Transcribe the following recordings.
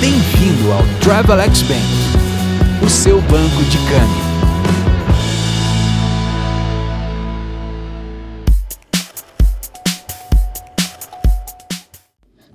Bem-vindo ao Travelex Bank, o seu banco de câmbio.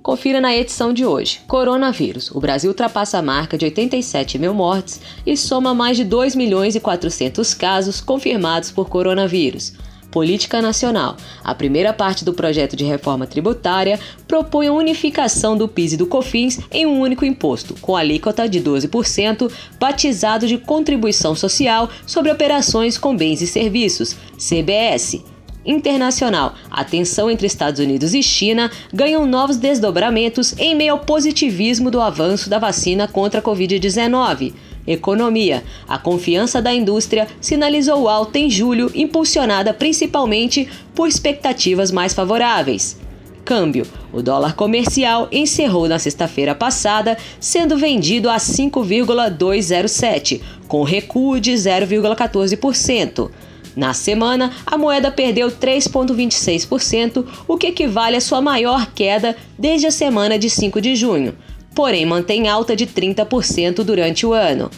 Confira na edição de hoje. Coronavírus. O Brasil ultrapassa a marca de 87 mil mortes e soma mais de 2 milhões e 400 casos confirmados por coronavírus. Política Nacional. A primeira parte do projeto de reforma tributária propõe a unificação do PIS e do COFINS em um único imposto, com alíquota de 12%, batizado de Contribuição Social sobre Operações com Bens e Serviços, CBS internacional. A tensão entre Estados Unidos e China ganham novos desdobramentos em meio ao positivismo do avanço da vacina contra a Covid-19. Economia. A confiança da indústria sinalizou alta em julho, impulsionada principalmente por expectativas mais favoráveis. Câmbio. O dólar comercial encerrou na sexta-feira passada, sendo vendido a 5,207, com recuo de 0,14%. Na semana, a moeda perdeu 3,26%, o que equivale à sua maior queda desde a semana de 5 de junho, porém mantém alta de 30% durante o ano.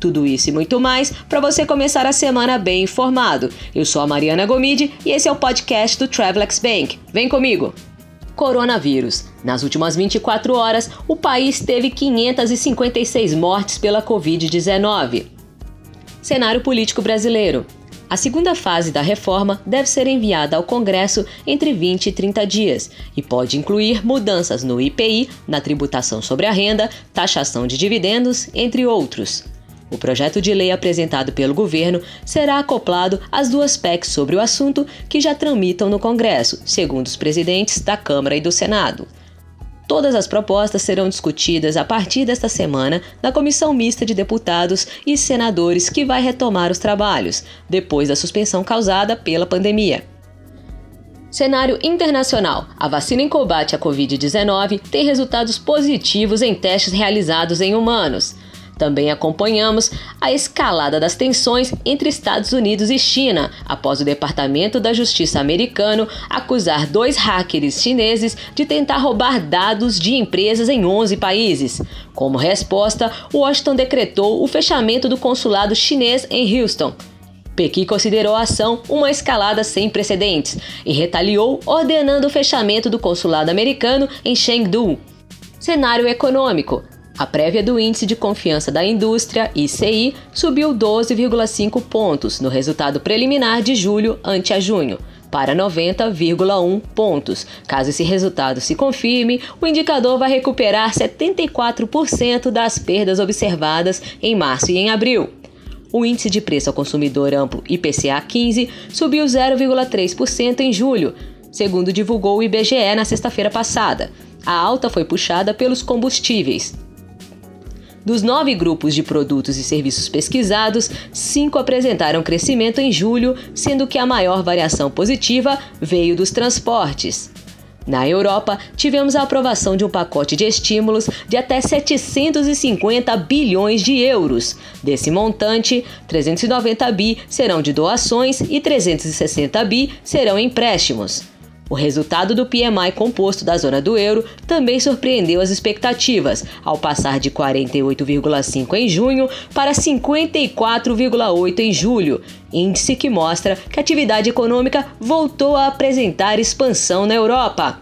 Tudo isso e muito mais para você começar a semana bem informado. Eu sou a Mariana Gomide e esse é o podcast do Travelex Bank. Vem comigo! Coronavírus. Nas últimas 24 horas, o país teve 556 mortes pela Covid-19. Cenário político brasileiro. A segunda fase da reforma deve ser enviada ao Congresso entre 20 e 30 dias e pode incluir mudanças no IPI, na tributação sobre a renda, taxação de dividendos, entre outros. O projeto de lei apresentado pelo governo será acoplado às duas PECs sobre o assunto que já tramitam no Congresso, segundo os presidentes da Câmara e do Senado. Todas as propostas serão discutidas a partir desta semana na Comissão Mista de Deputados e Senadores, que vai retomar os trabalhos, depois da suspensão causada pela pandemia. Cenário internacional. A vacina em combate à Covid-19 tem resultados positivos em testes realizados em humanos. Também acompanhamos a escalada das tensões entre Estados Unidos e China, após o Departamento da Justiça americano acusar dois hackers chineses de tentar roubar dados de empresas em 11 países. Como resposta, Washington decretou o fechamento do consulado chinês em Houston. Pequim considerou a ação uma escalada sem precedentes e retaliou, ordenando o fechamento do consulado americano em Chengdu. Cenário econômico. A prévia do Índice de Confiança da Indústria, ICI, subiu 12,5 pontos no resultado preliminar de julho ante a junho, para 90,1 pontos. Caso esse resultado se confirme, o indicador vai recuperar 74% das perdas observadas em março e em abril. O índice de preço ao consumidor amplo IPCA 15 subiu 0,3% em julho, segundo divulgou o IBGE na sexta-feira passada. A alta foi puxada pelos combustíveis, dos nove grupos de produtos e serviços pesquisados, cinco apresentaram crescimento em julho, sendo que a maior variação positiva veio dos transportes. Na Europa, tivemos a aprovação de um pacote de estímulos de até 750 bilhões de euros. Desse montante, 390 bi serão de doações e 360 bi serão empréstimos. O resultado do PMI composto da zona do euro também surpreendeu as expectativas, ao passar de 48,5 em junho para 54,8 em julho, índice que mostra que a atividade econômica voltou a apresentar expansão na Europa.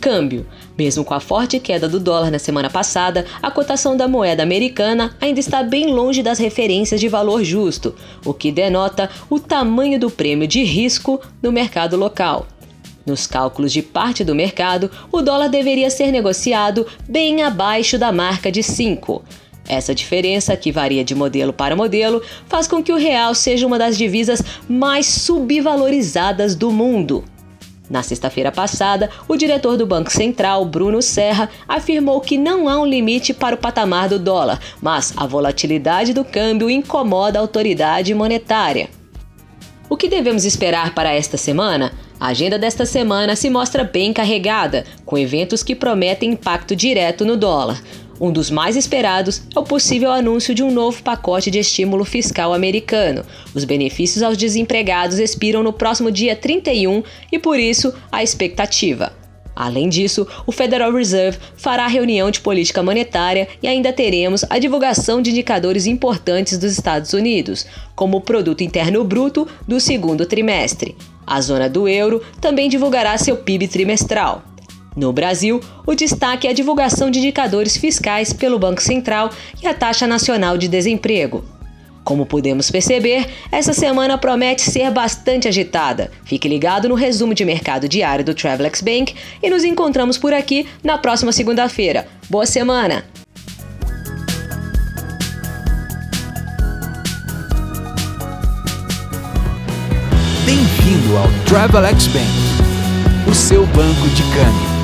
Câmbio. Mesmo com a forte queda do dólar na semana passada, a cotação da moeda americana ainda está bem longe das referências de valor justo, o que denota o tamanho do prêmio de risco no mercado local. Nos cálculos de parte do mercado, o dólar deveria ser negociado bem abaixo da marca de 5. Essa diferença, que varia de modelo para modelo, faz com que o real seja uma das divisas mais subvalorizadas do mundo. Na sexta-feira passada, o diretor do Banco Central, Bruno Serra, afirmou que não há um limite para o patamar do dólar, mas a volatilidade do câmbio incomoda a autoridade monetária. O que devemos esperar para esta semana? A agenda desta semana se mostra bem carregada, com eventos que prometem impacto direto no dólar. Um dos mais esperados é o possível anúncio de um novo pacote de estímulo fiscal americano. Os benefícios aos desempregados expiram no próximo dia 31 e, por isso, a expectativa. Além disso, o Federal Reserve fará reunião de política monetária e ainda teremos a divulgação de indicadores importantes dos Estados Unidos, como o Produto Interno Bruto do segundo trimestre. A zona do euro também divulgará seu PIB trimestral. No Brasil, o destaque é a divulgação de indicadores fiscais pelo Banco Central e a taxa nacional de desemprego. Como podemos perceber, essa semana promete ser bastante agitada. Fique ligado no resumo de mercado diário do Travelex Bank e nos encontramos por aqui na próxima segunda-feira. Boa semana! Bem-vindo ao Travelex Bank, o seu banco de câmbio.